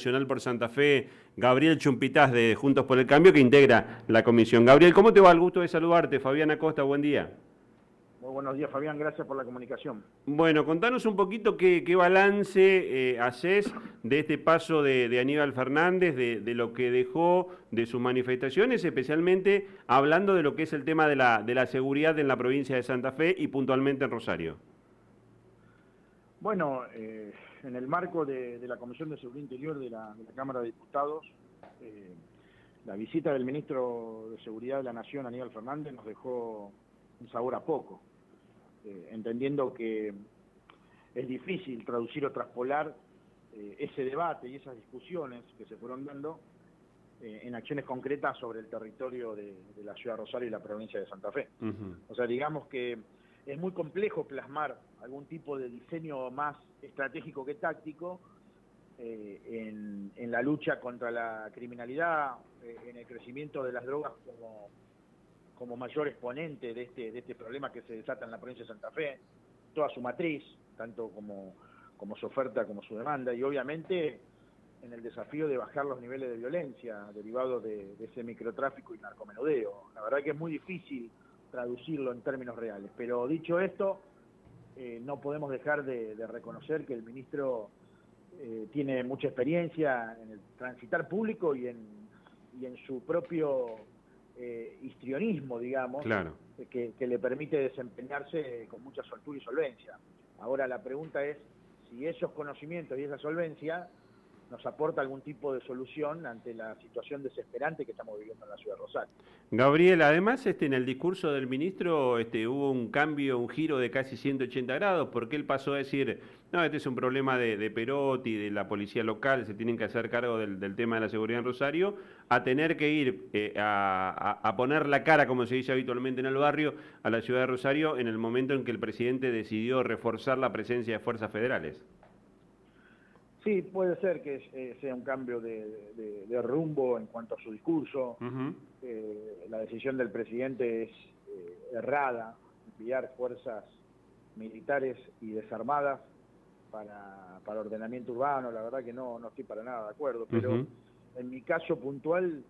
Nacional por Santa Fe, Gabriel Chumpitaz de Juntos por el Cambio, que integra la comisión. Gabriel, ¿cómo te va? El gusto de saludarte. Fabián Acosta, buen día. Muy buenos días, Fabián. Gracias por la comunicación. Bueno, contanos un poquito qué, balance eh, haces de este paso de, Aníbal Fernández, de, lo que dejó de sus manifestaciones, especialmente hablando de lo que es el tema de la, de la seguridad en la provincia de Santa Fe y puntualmente en Rosario. Bueno, eh, en el marco de, la Comisión de Seguridad Interior de la, Cámara de Diputados, eh, la visita del ministro de Seguridad de la Nación, Aníbal Fernández, nos dejó un sabor a poco, eh, entendiendo que es difícil traducir o traspolar ese debate y esas discusiones que se fueron dando en acciones concretas sobre el territorio de, la ciudad de Rosario y la provincia de Santa Fe. O sea, digamos que es muy complejo plasmar algún tipo de diseño más estratégico que táctico eh, en, la lucha contra la criminalidad, eh, en el crecimiento de las drogas como, como mayor exponente de este, de este problema que se desata en la provincia de Santa Fe, toda su matriz, tanto como, como su oferta como su demanda, y obviamente en el desafío de bajar los niveles de violencia derivados de, de ese microtráfico y narcomenudeo. La verdad que es muy difícil traducirlo en términos reales. Pero dicho esto, eh, no podemos dejar de, reconocer que el ministro eh, tiene mucha experiencia en el transitar público y en, y en su propio eh, histrionismo, digamos, que, que, le permite desempeñarse con mucha soltura y solvencia. Ahora la pregunta es si esos conocimientos y esa solvencia nos aporta algún tipo de solución ante la situación desesperante que estamos viviendo en la ciudad de Rosario. Gabriel, además este, en el discurso del ministro este, hubo un cambio, un giro de casi 180 grados, porque él pasó a decir, no, este es un problema de, Perotti, de la policía local, se tienen que hacer cargo del, tema de la seguridad en Rosario, a tener que ir eh, a, a poner la cara, como se dice habitualmente en el barrio, a la ciudad de Rosario en el momento en que el presidente decidió reforzar la presencia de fuerzas federales. Sí, puede ser que eh, sea un cambio de, rumbo en cuanto a su discurso. Eh, la decisión del presidente es eh, errada, enviar fuerzas militares y desarmadas para, para, ordenamiento urbano. La verdad que no, no estoy para nada de acuerdo, pero en mi caso puntual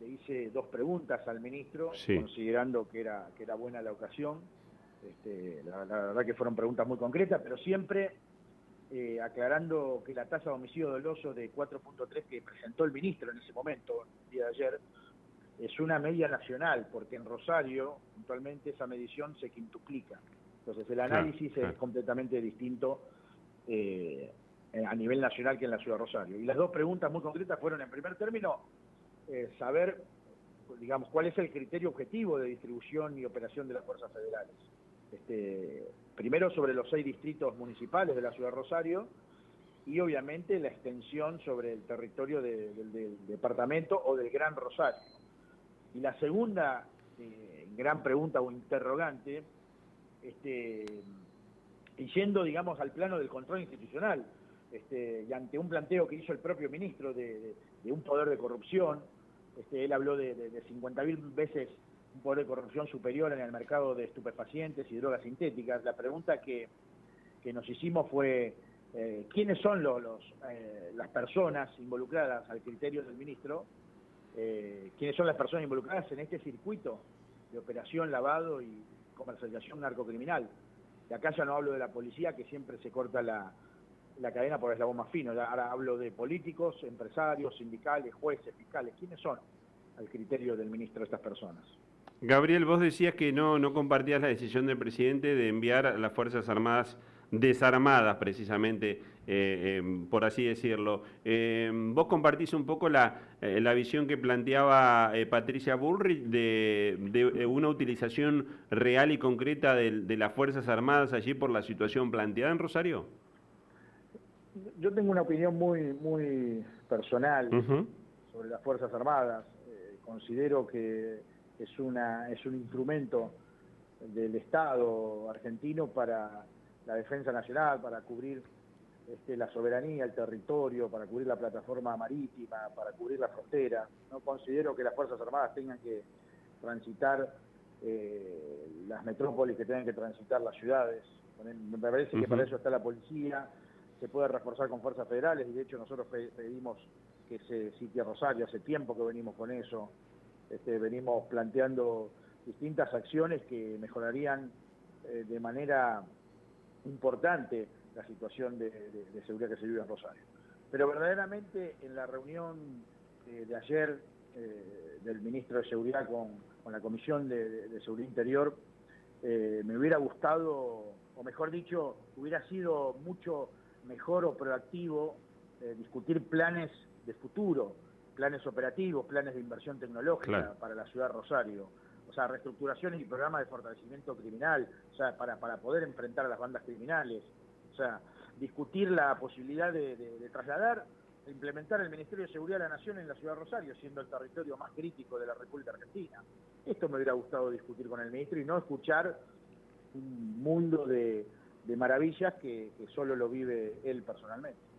le hice dos preguntas al ministro, considerando que era, que era buena la ocasión. Este, la verdad que fueron preguntas muy concretas, pero siempre eh, aclarando que la tasa de homicidio doloso de 4.3 que presentó el ministro en ese momento, el día de ayer, es una media nacional, porque en Rosario, puntualmente, esa medición se quintuplica. Entonces, el análisis es completamente distinto eh, a nivel nacional que en la ciudad de Rosario. Y las dos preguntas muy concretas fueron, en primer término, eh, saber, digamos, cuál es el criterio objetivo de distribución y operación de las fuerzas federales. Este, primero sobre los seis distritos municipales de la ciudad de Rosario y obviamente la extensión sobre el territorio del departamento o del Gran Rosario. Y la segunda eh, gran pregunta o interrogante, este, y yendo, digamos, al plano del control institucional, este, y ante un planteo que hizo el propio ministro de, un poder de corrupción, este, él habló de, de, de 50.000 veces un poder de corrupción superior en el mercado de estupefacientes y drogas sintéticas. La pregunta que, nos hicimos fue eh, quiénes son los, eh, las personas involucradas al criterio del ministro, eh, quiénes son las personas involucradas en este circuito de operación, lavado y comercialización narcocriminal. Y acá ya no hablo de la policía, que siempre se corta la, la cadena por el eslabón más fino. Ahora hablo de políticos, empresarios, sindicales, jueces, fiscales. ¿Quiénes son al criterio del ministro estas personas? Gabriel, vos decías que no, no compartías la decisión del presidente de enviar a las Fuerzas Armadas desarmadas, precisamente, eh, em, por así decirlo. Em, vos compartís un poco la, eh, la visión que planteaba eh, Patricia Bullrich de, de, una utilización real y concreta de, las Fuerzas Armadas allí por la situación planteada en Rosario. Yo tengo una opinión muy, muy personal sobre las Fuerzas Armadas. considero que es, una, es un instrumento del Estado argentino para la defensa nacional, para cubrir este, la soberanía, el territorio, para cubrir la plataforma marítima, para cubrir la frontera. No considero que las Fuerzas Armadas tengan que transitar eh, las metrópolis, que tengan que transitar las ciudades. Me parece que para eso está la policía se puede reforzar con fuerzas federales, y de hecho nosotros pedimos que se sitio Rosario, hace tiempo que venimos con eso, este, venimos planteando distintas acciones que mejorarían eh, de manera importante la situación de, seguridad que se vive en Rosario. Pero verdaderamente en la reunión eh, de ayer eh, del ministro de Seguridad con, la Comisión de, Seguridad Interior, me hubiera gustado, o mejor dicho, hubiera sido mucho mejor o proactivo discutir planes de futuro, planes operativos, planes de inversión tecnológica para la ciudad de Rosario, o sea, reestructuraciones y programas de fortalecimiento criminal, o sea, para, para poder enfrentar a las bandas criminales, o sea, discutir la posibilidad de, trasladar e implementar el Ministerio de Seguridad de la Nación en la ciudad de Rosario, siendo el territorio más crítico de la República Argentina. Esto me hubiera gustado discutir con el ministro y no escuchar un mundo de, maravillas que solo lo vive él personalmente.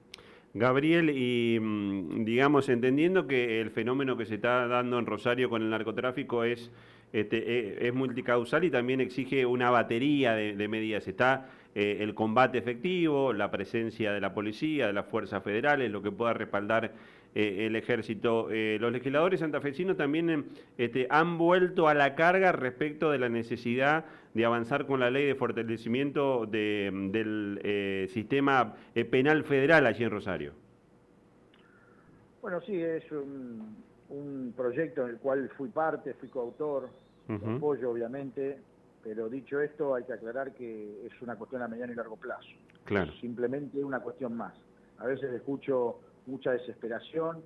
Gabriel, y mm, digamos, entendiendo que el fenómeno que se está dando en Rosario con el narcotráfico es, este, e, es multicausal y también exige una batería de, medidas. Está eh, el combate efectivo, la presencia de la policía, de las fuerzas federales, lo que pueda respaldar el ejército. Eh, los legisladores santafesinos también este, han vuelto a la carga respecto de la necesidad de avanzar con la ley de fortalecimiento del eh, sistema penal federal allí en Rosario. Bueno, sí, es un, proyecto en el cual fui parte, fui coautor, apoyo obviamente, pero dicho esto hay que aclarar que es una cuestión a mediano y largo plazo. Claro. Simplemente una cuestión más. A veces escucho mucha desesperación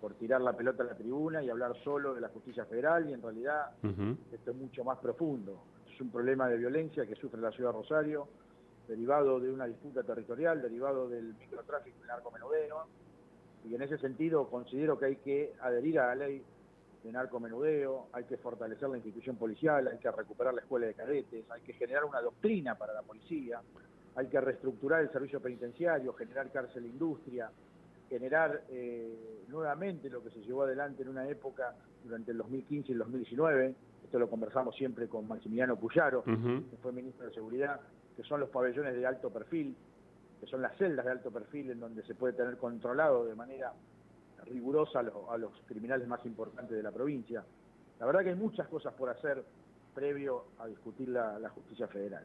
por tirar la pelota a la tribuna y hablar solo de la justicia federal y en realidad esto es mucho más profundo. Es un problema de violencia que sufre la ciudad de Rosario, derivado de una disputa territorial, derivado del microtráfico y narcomenudeo, y en ese sentido considero que hay que adherir a la ley de narcomenudeo, hay que fortalecer la institución policial, hay que recuperar la escuela de cadetes, hay que generar una doctrina para la policía, hay que reestructurar el servicio penitenciario, generar cárcel e industria, generar eh, nuevamente lo que se llevó adelante en una época durante el 2015 y el 2019, esto lo conversamos siempre con Maximiliano Puyaro, que fue ministro de Seguridad, que son los pabellones de alto perfil, que son las celdas de alto perfil en donde se puede tener controlado de manera rigurosa a los, criminales más importantes de la provincia. La verdad que hay muchas cosas por hacer previo a discutir la justicia federal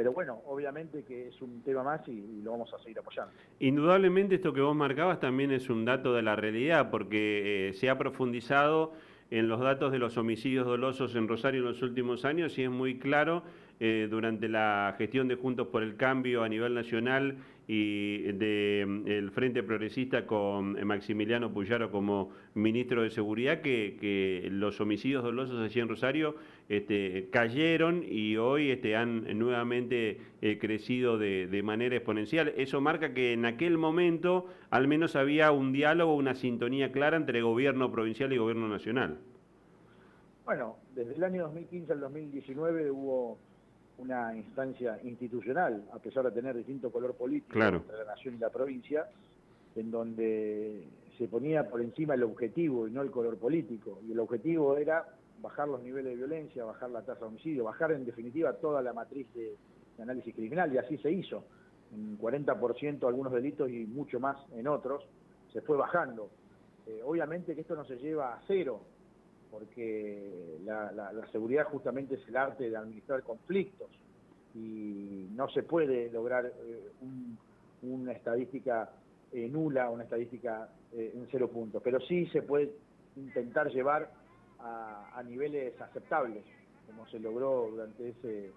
pero bueno, obviamente que es un tema más y, lo vamos a seguir apoyando. Indudablemente esto que vos marcabas también es un dato de la realidad, porque eh, se ha profundizado en los datos de los homicidios dolosos en Rosario en los últimos años y es muy claro eh, durante la gestión de Juntos por el Cambio a nivel nacional y del mm, Frente Progresista con Maximiliano Puyaro como ministro de Seguridad, que, los homicidios dolosos allí en Rosario este, cayeron y hoy este, han nuevamente eh, crecido de, manera exponencial. Eso marca que en aquel momento al menos había un diálogo, una sintonía clara entre gobierno provincial y gobierno nacional. Bueno, desde el año 2015 al 2019 hubo una instancia institucional, a pesar de tener distinto color político entre la nación y la provincia, en donde se ponía por encima el objetivo y no el color político. Y el objetivo era bajar los niveles de violencia, bajar la tasa de homicidio, bajar en definitiva toda la matriz de, análisis criminal, y así se hizo. En 40% algunos delitos y mucho más en otros, se fue bajando. Eh, obviamente que esto no se lleva a cero, porque la, seguridad justamente es el arte de administrar conflictos y no se puede lograr eh, una estadística eh, nula, una estadística eh, en cero puntos, pero sí se puede intentar llevar a, niveles aceptables, como se logró durante ese,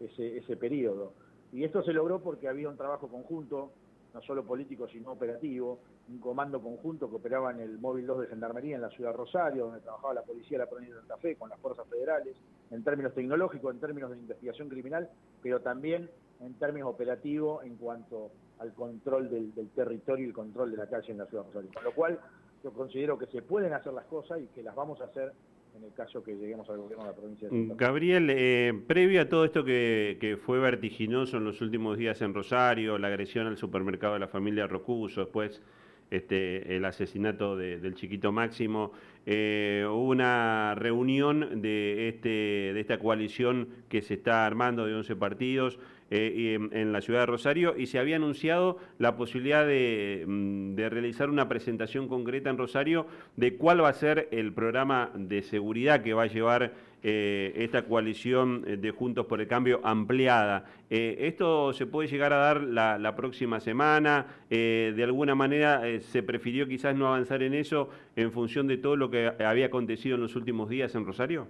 ese, ese periodo. Y esto se logró porque había un trabajo conjunto, no solo político, sino operativo, un comando conjunto que operaba en el móvil 2 de Gendarmería en la ciudad de Rosario, donde trabajaba la policía de la provincia de Santa Fe con las fuerzas federales, en términos tecnológicos, en términos de investigación criminal, pero también en términos operativos en cuanto al control del, territorio y el control de la calle en la ciudad de Rosario. Con lo cual, yo considero que se pueden hacer las cosas y que las vamos a hacer en el caso que lleguemos al gobierno de la provincia de. Gabriel, eh, previo a todo esto que, que, fue vertiginoso en los últimos días en Rosario, la agresión al supermercado de la familia Rocuso, después este, el asesinato del chiquito Máximo. Eh, hubo una reunión de, este, de esta coalición que se está armando de 11 partidos eh, en, la ciudad de Rosario y se había anunciado la posibilidad de, mm, de, realizar una presentación concreta en Rosario de cuál va a ser el programa de seguridad que va a llevar eh, esta coalición de Juntos por el Cambio ampliada. ¿Esto se puede llegar a dar la, próxima semana? ¿De alguna manera se prefirió quizás no avanzar en eso en función de todo lo que había acontecido en los últimos días en Rosario?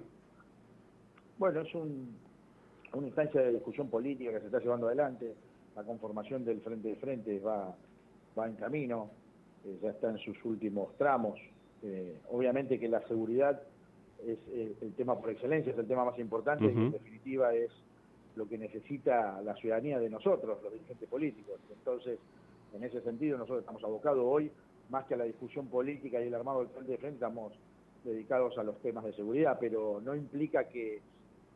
Bueno, es un, una instancia de discusión política que se está llevando adelante. La conformación del Frente de Frente va, va en camino, eh, ya está en sus últimos tramos. Eh, obviamente que la seguridad es eh, el tema por excelencia, es el tema más importante y en definitiva es lo que necesita la ciudadanía de nosotros, los dirigentes políticos. Entonces, en ese sentido, nosotros estamos abocados hoy, más que a la discusión política y el armado del Frente de Frente, estamos dedicados a los temas de seguridad, pero no implica que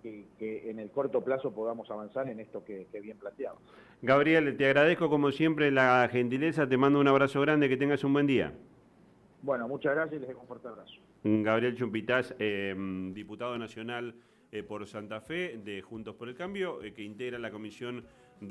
que, en el corto plazo podamos avanzar en esto que, bien planteado. Gabriel, te agradezco como siempre la gentileza, te mando un abrazo grande, que tengas un buen día. Bueno, muchas gracias y les dejo un fuerte abrazo. Gabriel Chumpitaz, em, diputado nacional eh, por Santa Fe de Juntos por el Cambio, eh, que integra la comisión